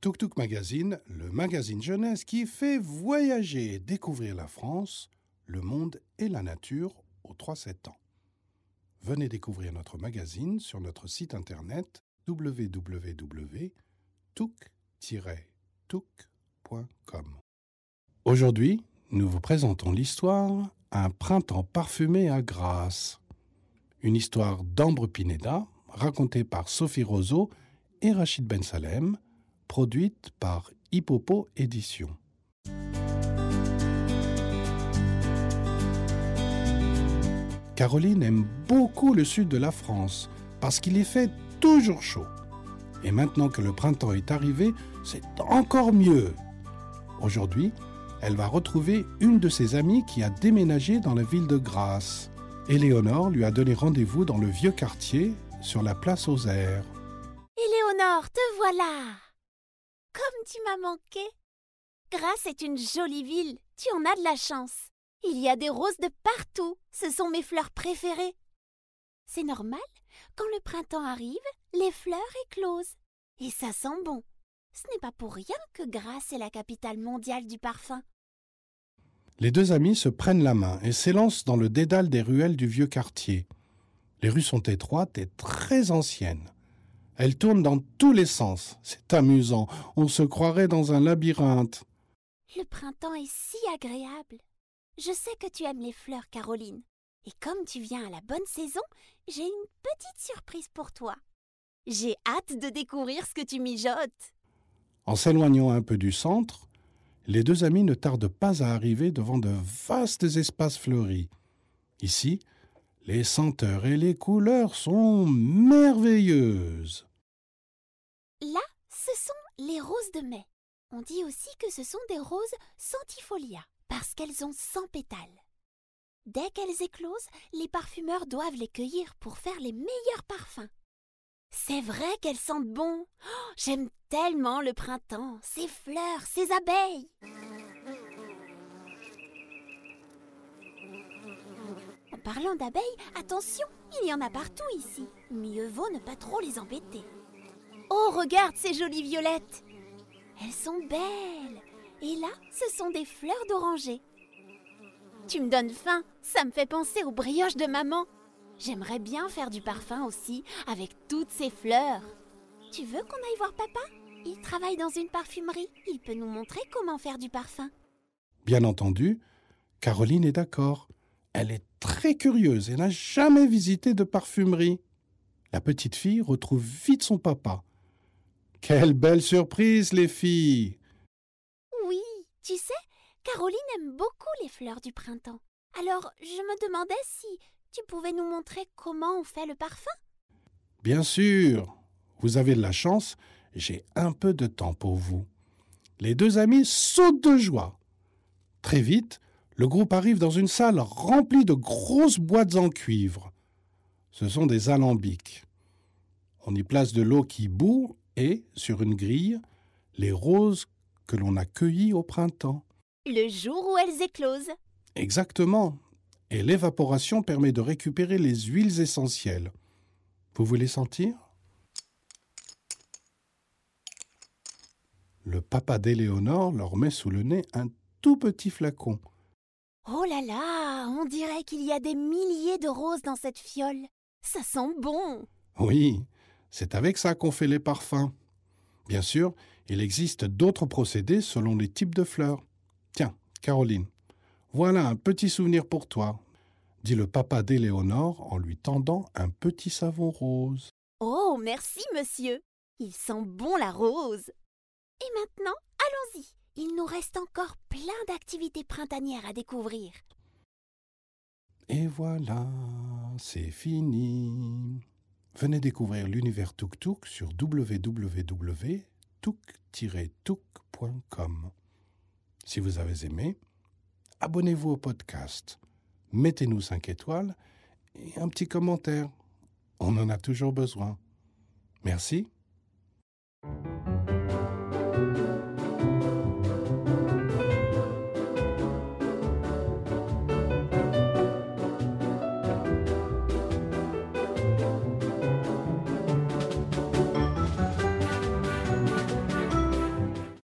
Tuk Tuk Magazine, le magazine jeunesse qui fait voyager et découvrir la France, le monde et la nature aux 3-7 ans. Venez découvrir notre magazine sur notre site internet www.tuk-tuk.com. Aujourd'hui, nous vous présentons l'histoire Un printemps parfumé à Grasse. Une histoire d'Ambre Pineda, racontée par Sophie Roseau et Rachid Ben Salem, produite par Hippopo Éditions. Caroline aime beaucoup le sud de la France parce qu'il y fait toujours chaud. Et maintenant que le printemps est arrivé, c'est encore mieux. Aujourd'hui, elle va retrouver une de ses amies qui a déménagé dans la ville de Grasse. Éléonore lui a donné rendez-vous dans le vieux quartier sur la place aux airs. Éléonore, te voilà comme tu m'as manqué. Grasse est une jolie ville, tu en as de la chance. Il y a des roses de partout, ce sont mes fleurs préférées. C'est normal, quand le printemps arrive, les fleurs éclosent. Et ça sent bon. Ce n'est pas pour rien que Grasse est la capitale mondiale du parfum. Les deux amis se prennent la main et s'élancent dans le dédale des ruelles du vieux quartier. Les rues sont étroites et très anciennes. Elle tourne dans tous les sens. C'est amusant. On se croirait dans un labyrinthe. Le printemps est si agréable. Je sais que tu aimes les fleurs, Caroline. Et comme tu viens à la bonne saison, j'ai une petite surprise pour toi. J'ai hâte de découvrir ce que tu mijotes. En s'éloignant un peu du centre, les deux amis ne tardent pas à arriver devant de vastes espaces fleuris. Ici, les senteurs et les couleurs sont merveilleuses. Les roses de mai. On dit aussi que ce sont des roses centifolia, parce qu'elles ont 100 pétales. Dès qu'elles éclosent, les parfumeurs doivent les cueillir pour faire les meilleurs parfums. C'est vrai qu'elles sentent bon. Oh, J'aime tellement le printemps, ses fleurs, ses abeilles. En parlant d'abeilles, attention, il y en a partout ici. Mieux vaut ne pas trop les embêter. Oh, regarde ces jolies violettes Elles sont belles Et là, ce sont des fleurs d'oranger. Tu me donnes faim, ça me fait penser aux brioches de maman. J'aimerais bien faire du parfum aussi, avec toutes ces fleurs. Tu veux qu'on aille voir papa? Il travaille dans une parfumerie, il peut nous montrer comment faire du parfum. Bien entendu, Caroline est d'accord. Elle est très curieuse et n'a jamais visité de parfumerie. La petite fille retrouve vite son papa. Quelle belle surprise, les filles Oui, tu sais, Caroline aime beaucoup les fleurs du printemps. Alors, je me demandais si tu pouvais nous montrer comment on fait le parfum Bien sûr Vous avez de la chance, j'ai un peu de temps pour vous. Les deux amis sautent de joie. Très vite, le groupe arrive dans une salle remplie de grosses boîtes en cuivre. Ce sont des alambics. On y place de l'eau qui bout et, sur une grille, les roses que l'on a cueillies au printemps. Le jour où elles éclosent. Exactement. Et l'évaporation permet de récupérer les huiles essentielles. Vous voulez sentir? Le papa d'Éléonore leur met sous le nez un tout petit flacon. Oh là là, on dirait qu'il y a des milliers de roses dans cette fiole. Ça sent bon. Oui, c'est avec ça qu'on fait les parfums. Bien sûr, il existe d'autres procédés selon les types de fleurs. Tiens, Caroline, voilà un petit souvenir pour toi, dit le papa d'Éléonore en lui tendant un petit savon rose. Oh, merci, monsieur. Il sent bon la rose. Et maintenant, allons-y. Il nous reste encore plein d'activités printanières à découvrir. Et voilà, c'est fini. Venez découvrir l'univers Tuk Tuk sur www.tuk-tuk.com. Si vous avez aimé, abonnez-vous au podcast, mettez-nous 5 étoiles et un petit commentaire. On en a toujours besoin. Merci